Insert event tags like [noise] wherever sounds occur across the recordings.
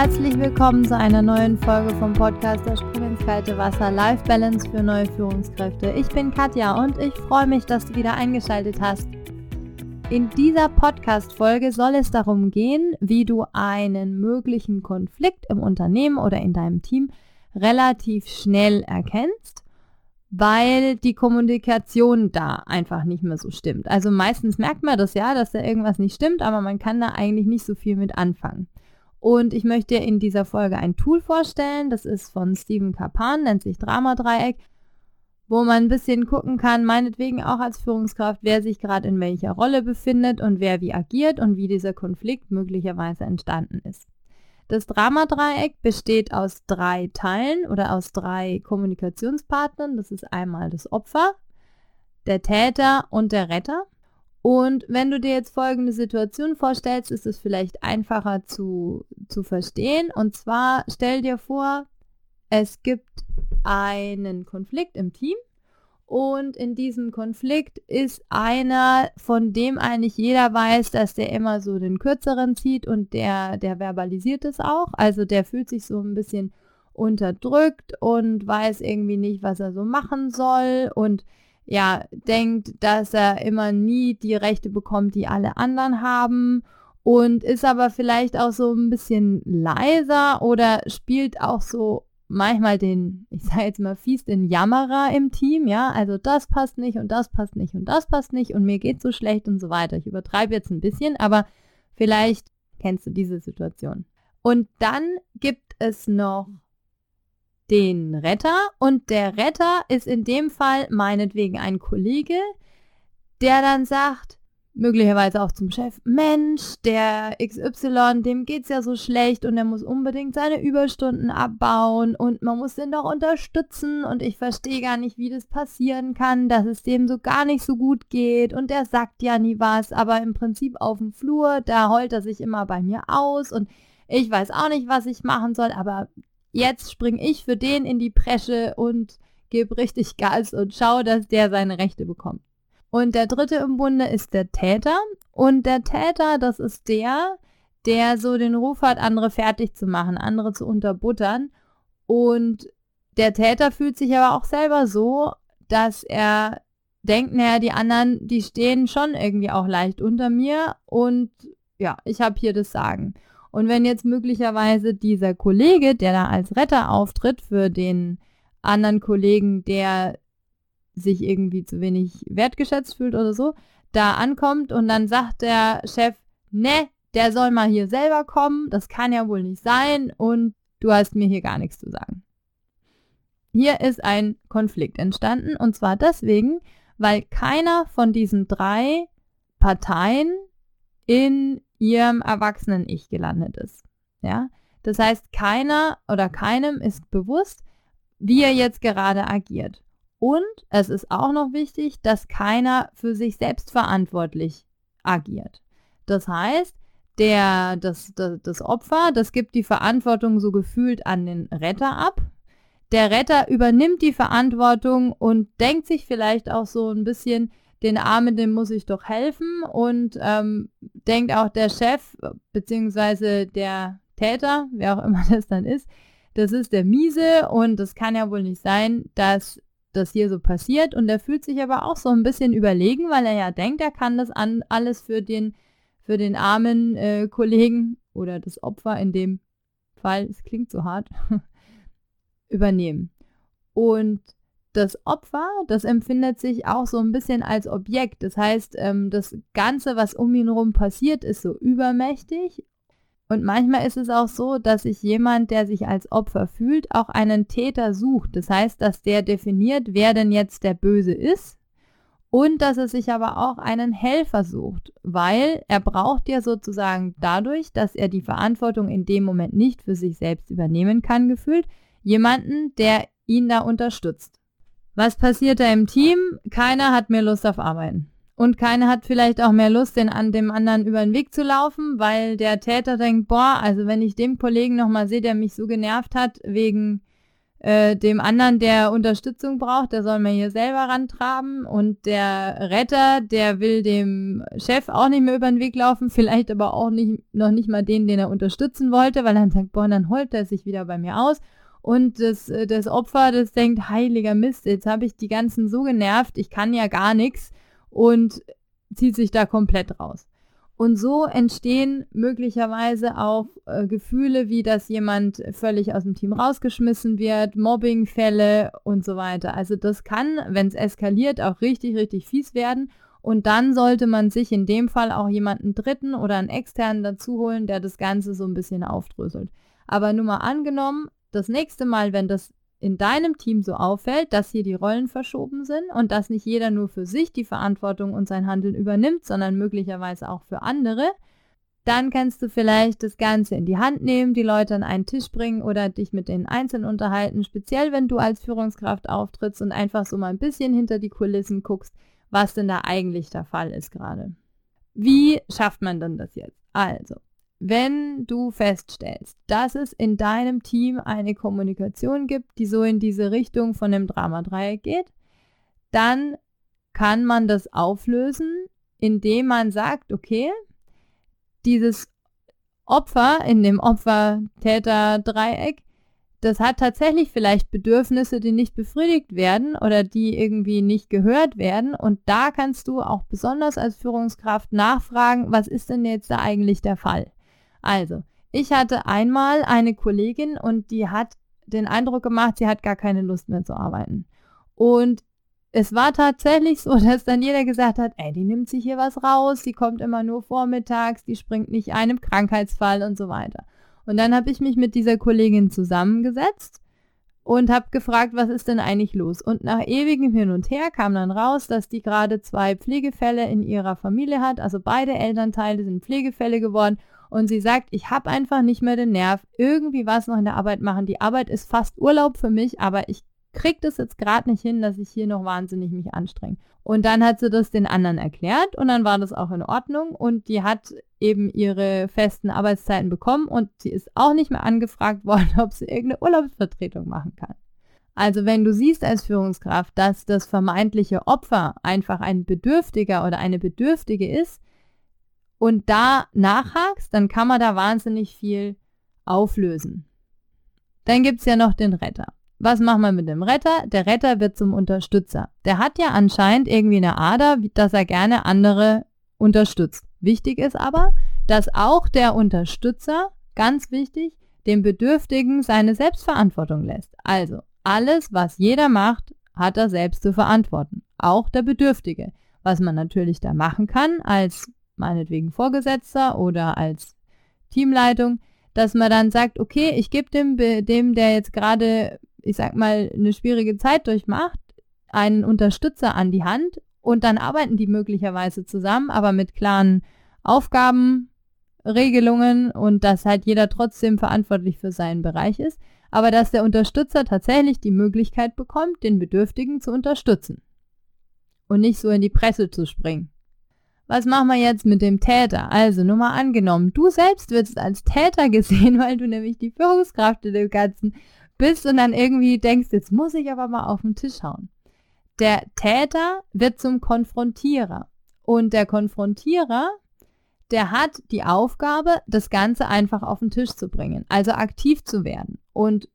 Herzlich willkommen zu einer neuen Folge vom Podcast Der Sprung ins kalte Wasser Life Balance für neue Führungskräfte. Ich bin Katja und ich freue mich, dass du wieder eingeschaltet hast. In dieser Podcast-Folge soll es darum gehen, wie du einen möglichen Konflikt im Unternehmen oder in deinem Team relativ schnell erkennst, weil die Kommunikation da einfach nicht mehr so stimmt. Also meistens merkt man das ja, dass da irgendwas nicht stimmt, aber man kann da eigentlich nicht so viel mit anfangen. Und ich möchte dir in dieser Folge ein Tool vorstellen. Das ist von Steven Kapan, nennt sich Drama-Dreieck, wo man ein bisschen gucken kann, meinetwegen auch als Führungskraft, wer sich gerade in welcher Rolle befindet und wer wie agiert und wie dieser Konflikt möglicherweise entstanden ist. Das Dramadreieck besteht aus drei Teilen oder aus drei Kommunikationspartnern. Das ist einmal das Opfer, der Täter und der Retter. Und wenn du dir jetzt folgende Situation vorstellst, ist es vielleicht einfacher zu, zu verstehen. Und zwar stell dir vor, es gibt einen Konflikt im Team und in diesem Konflikt ist einer, von dem eigentlich jeder weiß, dass der immer so den kürzeren zieht und der, der verbalisiert es auch. Also der fühlt sich so ein bisschen unterdrückt und weiß irgendwie nicht, was er so machen soll und ja, denkt, dass er immer nie die Rechte bekommt, die alle anderen haben und ist aber vielleicht auch so ein bisschen leiser oder spielt auch so manchmal den, ich sage jetzt mal fies, den Jammerer im Team, ja, also das passt nicht und das passt nicht und das passt nicht und mir geht so schlecht und so weiter. Ich übertreibe jetzt ein bisschen, aber vielleicht kennst du diese Situation. Und dann gibt es noch den Retter. Und der Retter ist in dem Fall meinetwegen ein Kollege, der dann sagt, möglicherweise auch zum Chef, Mensch, der XY, dem geht's ja so schlecht und er muss unbedingt seine Überstunden abbauen und man muss den doch unterstützen. Und ich verstehe gar nicht, wie das passieren kann, dass es dem so gar nicht so gut geht. Und der sagt ja nie was, aber im Prinzip auf dem Flur, da heult er sich immer bei mir aus. Und ich weiß auch nicht, was ich machen soll, aber jetzt springe ich für den in die Presche und gebe richtig Gas und schaue, dass der seine Rechte bekommt. Und der dritte im Bunde ist der Täter. Und der Täter, das ist der, der so den Ruf hat, andere fertig zu machen, andere zu unterbuttern. Und der Täter fühlt sich aber auch selber so, dass er denkt, naja, die anderen, die stehen schon irgendwie auch leicht unter mir und ja, ich habe hier das Sagen. Und wenn jetzt möglicherweise dieser Kollege, der da als Retter auftritt für den anderen Kollegen, der sich irgendwie zu wenig wertgeschätzt fühlt oder so, da ankommt und dann sagt der Chef, ne, der soll mal hier selber kommen, das kann ja wohl nicht sein und du hast mir hier gar nichts zu sagen. Hier ist ein Konflikt entstanden und zwar deswegen, weil keiner von diesen drei Parteien in ihrem erwachsenen Ich gelandet ist. Ja? Das heißt, keiner oder keinem ist bewusst, wie er jetzt gerade agiert. Und es ist auch noch wichtig, dass keiner für sich selbst verantwortlich agiert. Das heißt, der, das, das, das Opfer, das gibt die Verantwortung so gefühlt an den Retter ab. Der Retter übernimmt die Verantwortung und denkt sich vielleicht auch so ein bisschen, den Armen, dem muss ich doch helfen. Und ähm, denkt auch der Chef beziehungsweise der Täter, wer auch immer [laughs] das dann ist, das ist der Miese. Und das kann ja wohl nicht sein, dass das hier so passiert. Und er fühlt sich aber auch so ein bisschen überlegen, weil er ja denkt, er kann das an, alles für den, für den armen äh, Kollegen oder das Opfer in dem Fall, es klingt so hart, [laughs] übernehmen. Und das Opfer, das empfindet sich auch so ein bisschen als Objekt. Das heißt, ähm, das Ganze, was um ihn herum passiert, ist so übermächtig. Und manchmal ist es auch so, dass sich jemand, der sich als Opfer fühlt, auch einen Täter sucht. Das heißt, dass der definiert, wer denn jetzt der Böse ist. Und dass er sich aber auch einen Helfer sucht, weil er braucht ja sozusagen dadurch, dass er die Verantwortung in dem Moment nicht für sich selbst übernehmen kann, gefühlt, jemanden, der ihn da unterstützt. Was passiert da im Team? Keiner hat mehr Lust auf Arbeiten. Und keiner hat vielleicht auch mehr Lust, den an dem anderen über den Weg zu laufen, weil der Täter denkt, boah, also wenn ich dem Kollegen nochmal sehe, der mich so genervt hat wegen äh, dem anderen, der Unterstützung braucht, der soll mir hier selber rantraben und der Retter, der will dem Chef auch nicht mehr über den Weg laufen, vielleicht aber auch nicht, noch nicht mal den, den er unterstützen wollte, weil er dann sagt, boah, dann holt er sich wieder bei mir aus. Und das, äh, das Opfer, das denkt, heiliger Mist, jetzt habe ich die ganzen so genervt, ich kann ja gar nichts und zieht sich da komplett raus. Und so entstehen möglicherweise auch äh, Gefühle, wie dass jemand völlig aus dem Team rausgeschmissen wird, Mobbingfälle und so weiter. Also das kann, wenn es eskaliert, auch richtig, richtig fies werden. Und dann sollte man sich in dem Fall auch jemanden Dritten oder einen Externen dazu holen, der das Ganze so ein bisschen aufdröselt. Aber nur mal angenommen, das nächste Mal, wenn das in deinem Team so auffällt, dass hier die Rollen verschoben sind und dass nicht jeder nur für sich die Verantwortung und sein Handeln übernimmt, sondern möglicherweise auch für andere, dann kannst du vielleicht das Ganze in die Hand nehmen, die Leute an einen Tisch bringen oder dich mit denen einzeln unterhalten, speziell wenn du als Führungskraft auftrittst und einfach so mal ein bisschen hinter die Kulissen guckst, was denn da eigentlich der Fall ist gerade. Wie schafft man denn das jetzt? Also, wenn du feststellst, dass es in deinem Team eine Kommunikation gibt, die so in diese Richtung von dem Drama-Dreieck geht, dann kann man das auflösen, indem man sagt, okay, dieses Opfer in dem Opfer-Täter-Dreieck, das hat tatsächlich vielleicht Bedürfnisse, die nicht befriedigt werden oder die irgendwie nicht gehört werden. Und da kannst du auch besonders als Führungskraft nachfragen, was ist denn jetzt da eigentlich der Fall? Also, ich hatte einmal eine Kollegin und die hat den Eindruck gemacht, sie hat gar keine Lust mehr zu arbeiten. Und es war tatsächlich so, [laughs] dass dann jeder gesagt hat, ey, die nimmt sich hier was raus, die kommt immer nur vormittags, die springt nicht einem Krankheitsfall und so weiter. Und dann habe ich mich mit dieser Kollegin zusammengesetzt und habe gefragt, was ist denn eigentlich los? Und nach ewigem Hin und Her kam dann raus, dass die gerade zwei Pflegefälle in ihrer Familie hat, also beide Elternteile sind Pflegefälle geworden und sie sagt, ich habe einfach nicht mehr den Nerv, irgendwie was noch in der Arbeit machen. Die Arbeit ist fast Urlaub für mich, aber ich kriege das jetzt gerade nicht hin, dass ich hier noch wahnsinnig mich anstrenge. Und dann hat sie das den anderen erklärt und dann war das auch in Ordnung und die hat eben ihre festen Arbeitszeiten bekommen und sie ist auch nicht mehr angefragt [laughs] worden, ob sie irgendeine Urlaubsvertretung machen kann. Also wenn du siehst als Führungskraft, dass das vermeintliche Opfer einfach ein Bedürftiger oder eine Bedürftige ist, und da nachhakst, dann kann man da wahnsinnig viel auflösen. Dann gibt es ja noch den Retter. Was machen wir mit dem Retter? Der Retter wird zum Unterstützer. Der hat ja anscheinend irgendwie eine Ader, dass er gerne andere unterstützt. Wichtig ist aber, dass auch der Unterstützer, ganz wichtig, dem Bedürftigen seine Selbstverantwortung lässt. Also alles, was jeder macht, hat er selbst zu verantworten. Auch der Bedürftige. Was man natürlich da machen kann als meinetwegen Vorgesetzter oder als Teamleitung, dass man dann sagt, okay, ich gebe dem, dem, der jetzt gerade, ich sag mal, eine schwierige Zeit durchmacht, einen Unterstützer an die Hand und dann arbeiten die möglicherweise zusammen, aber mit klaren Aufgabenregelungen und dass halt jeder trotzdem verantwortlich für seinen Bereich ist, aber dass der Unterstützer tatsächlich die Möglichkeit bekommt, den Bedürftigen zu unterstützen und nicht so in die Presse zu springen was machen wir jetzt mit dem Täter? Also nur mal angenommen, du selbst wirst als Täter gesehen, [laughs] weil du nämlich die Führungskraft in dem Ganzen bist und dann irgendwie denkst, jetzt muss ich aber mal auf den Tisch hauen. Der Täter wird zum Konfrontierer und der Konfrontierer, der hat die Aufgabe, das Ganze einfach auf den Tisch zu bringen, also aktiv zu werden. Und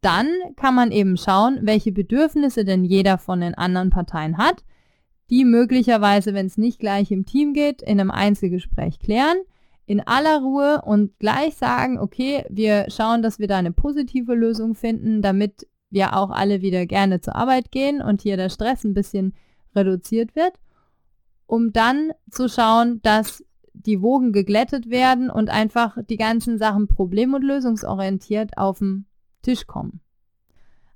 dann kann man eben schauen, welche Bedürfnisse denn jeder von den anderen Parteien hat die möglicherweise, wenn es nicht gleich im Team geht, in einem Einzelgespräch klären, in aller Ruhe und gleich sagen, okay, wir schauen, dass wir da eine positive Lösung finden, damit wir auch alle wieder gerne zur Arbeit gehen und hier der Stress ein bisschen reduziert wird, um dann zu schauen, dass die Wogen geglättet werden und einfach die ganzen Sachen problem- und lösungsorientiert auf den Tisch kommen.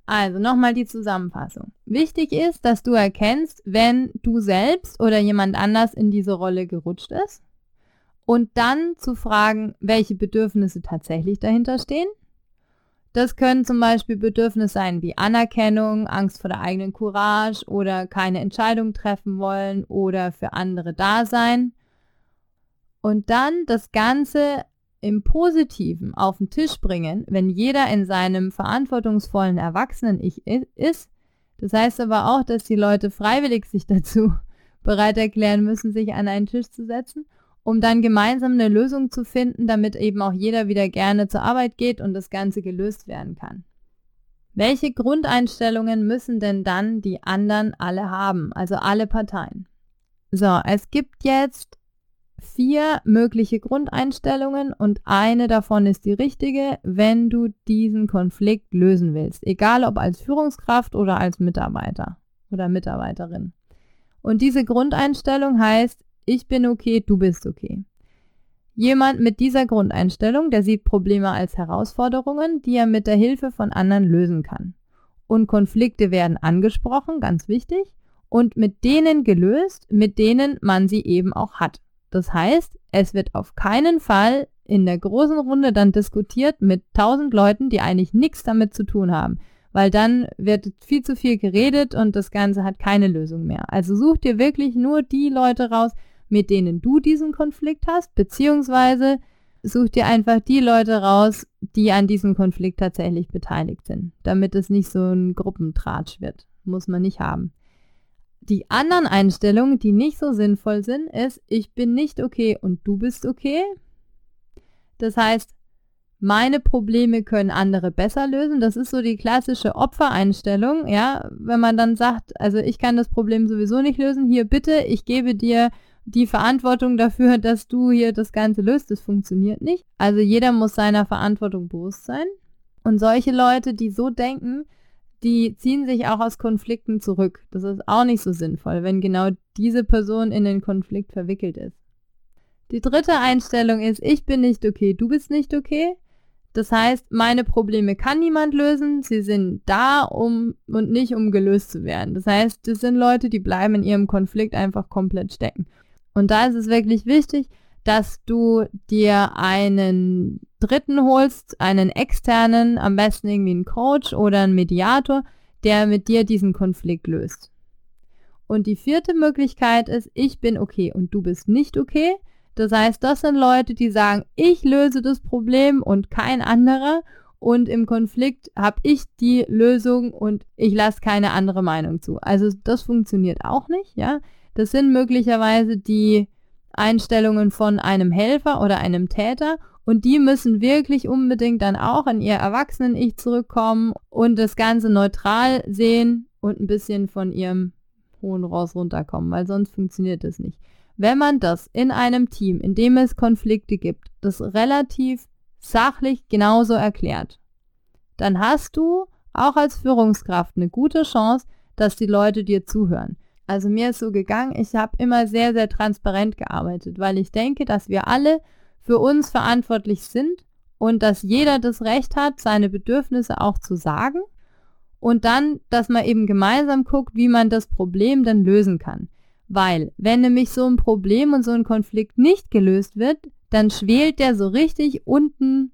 Also nochmal die Zusammenfassung. Wichtig ist, dass du erkennst, wenn du selbst oder jemand anders in diese Rolle gerutscht ist und dann zu fragen, welche Bedürfnisse tatsächlich dahinter stehen. Das können zum Beispiel Bedürfnisse sein wie Anerkennung, Angst vor der eigenen Courage oder keine Entscheidung treffen wollen oder für andere da sein. Und dann das Ganze im Positiven auf den Tisch bringen, wenn jeder in seinem verantwortungsvollen Erwachsenen-Ich ist. Das heißt aber auch, dass die Leute freiwillig sich [laughs] dazu bereit erklären müssen, sich an einen Tisch zu setzen, um dann gemeinsam eine Lösung zu finden, damit eben auch jeder wieder gerne zur Arbeit geht und das Ganze gelöst werden kann. Welche Grundeinstellungen müssen denn dann die anderen alle haben, also alle Parteien? So, es gibt jetzt vier mögliche Grundeinstellungen und eine davon ist die richtige, wenn du diesen Konflikt lösen willst, egal ob als Führungskraft oder als Mitarbeiter oder Mitarbeiterin. Und diese Grundeinstellung heißt, ich bin okay, du bist okay. Jemand mit dieser Grundeinstellung, der sieht Probleme als Herausforderungen, die er mit der Hilfe von anderen lösen kann. Und Konflikte werden angesprochen, ganz wichtig, und mit denen gelöst, mit denen man sie eben auch hat. Das heißt, es wird auf keinen Fall in der großen Runde dann diskutiert mit tausend Leuten, die eigentlich nichts damit zu tun haben, weil dann wird viel zu viel geredet und das Ganze hat keine Lösung mehr. Also such dir wirklich nur die Leute raus, mit denen du diesen Konflikt hast, beziehungsweise such dir einfach die Leute raus, die an diesem Konflikt tatsächlich beteiligt sind, damit es nicht so ein Gruppentratsch wird. Muss man nicht haben. Die anderen Einstellungen, die nicht so sinnvoll sind, ist, ich bin nicht okay und du bist okay. Das heißt, meine Probleme können andere besser lösen. Das ist so die klassische Opfereinstellung, ja. Wenn man dann sagt, also ich kann das Problem sowieso nicht lösen, hier bitte, ich gebe dir die Verantwortung dafür, dass du hier das Ganze löst. Das funktioniert nicht. Also jeder muss seiner Verantwortung bewusst sein. Und solche Leute, die so denken, die ziehen sich auch aus Konflikten zurück. Das ist auch nicht so sinnvoll, wenn genau diese Person in den Konflikt verwickelt ist. Die dritte Einstellung ist, ich bin nicht okay, du bist nicht okay. Das heißt, meine Probleme kann niemand lösen, sie sind da, um und nicht um gelöst zu werden. Das heißt, das sind Leute, die bleiben in ihrem Konflikt einfach komplett stecken. Und da ist es wirklich wichtig, dass du dir einen Dritten holst, einen externen, am besten irgendwie einen Coach oder einen Mediator, der mit dir diesen Konflikt löst. Und die vierte Möglichkeit ist, ich bin okay und du bist nicht okay. Das heißt, das sind Leute, die sagen, ich löse das Problem und kein anderer. Und im Konflikt habe ich die Lösung und ich lasse keine andere Meinung zu. Also das funktioniert auch nicht, ja. Das sind möglicherweise die Einstellungen von einem Helfer oder einem Täter und die müssen wirklich unbedingt dann auch in ihr Erwachsenen-Ich zurückkommen und das Ganze neutral sehen und ein bisschen von ihrem hohen Ross runterkommen, weil sonst funktioniert das nicht. Wenn man das in einem Team, in dem es Konflikte gibt, das relativ sachlich genauso erklärt, dann hast du auch als Führungskraft eine gute Chance, dass die Leute dir zuhören. Also mir ist so gegangen, ich habe immer sehr, sehr transparent gearbeitet, weil ich denke, dass wir alle für uns verantwortlich sind und dass jeder das Recht hat, seine Bedürfnisse auch zu sagen und dann, dass man eben gemeinsam guckt, wie man das Problem dann lösen kann. Weil, wenn nämlich so ein Problem und so ein Konflikt nicht gelöst wird, dann schwelt der so richtig unten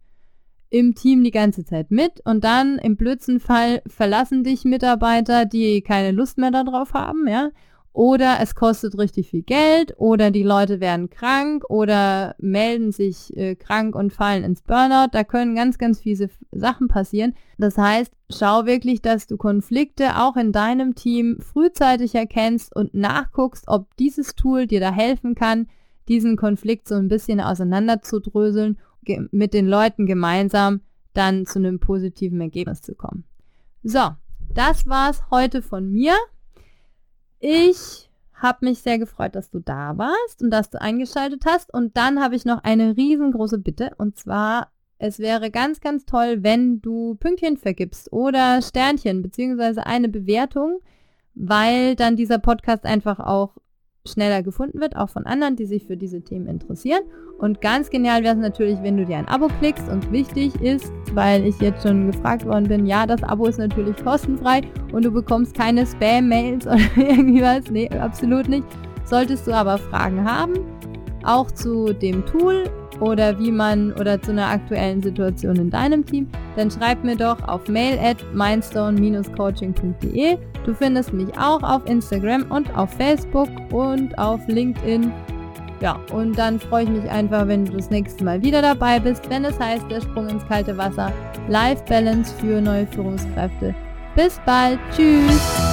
im Team die ganze Zeit mit und dann im blödsten Fall verlassen dich Mitarbeiter, die keine Lust mehr darauf haben, ja. Oder es kostet richtig viel Geld oder die Leute werden krank oder melden sich äh, krank und fallen ins Burnout. Da können ganz, ganz fiese Sachen passieren. Das heißt, schau wirklich, dass du Konflikte auch in deinem Team frühzeitig erkennst und nachguckst, ob dieses Tool dir da helfen kann, diesen Konflikt so ein bisschen auseinanderzudröseln mit den Leuten gemeinsam dann zu einem positiven Ergebnis zu kommen. So, das war's heute von mir. Ich habe mich sehr gefreut, dass du da warst und dass du eingeschaltet hast. Und dann habe ich noch eine riesengroße Bitte. Und zwar, es wäre ganz, ganz toll, wenn du Pünktchen vergibst oder Sternchen beziehungsweise eine Bewertung, weil dann dieser Podcast einfach auch schneller gefunden wird, auch von anderen, die sich für diese Themen interessieren. Und ganz genial wäre es natürlich, wenn du dir ein Abo klickst und wichtig ist, weil ich jetzt schon gefragt worden bin, ja, das Abo ist natürlich kostenfrei und du bekommst keine Spam-Mails [laughs] oder irgendwie was. Nee, absolut nicht. Solltest du aber Fragen haben, auch zu dem Tool oder wie man oder zu einer aktuellen Situation in deinem Team, dann schreib mir doch auf mail at mindstone-coaching.de. Du findest mich auch auf Instagram und auf Facebook und auf LinkedIn Ja, und dann freue ich mich einfach, wenn du das nächste Mal wieder dabei bist, wenn es heißt, der Sprung ins kalte Wasser, Life Balance für neue Führungskräfte. Bis bald, tschüss!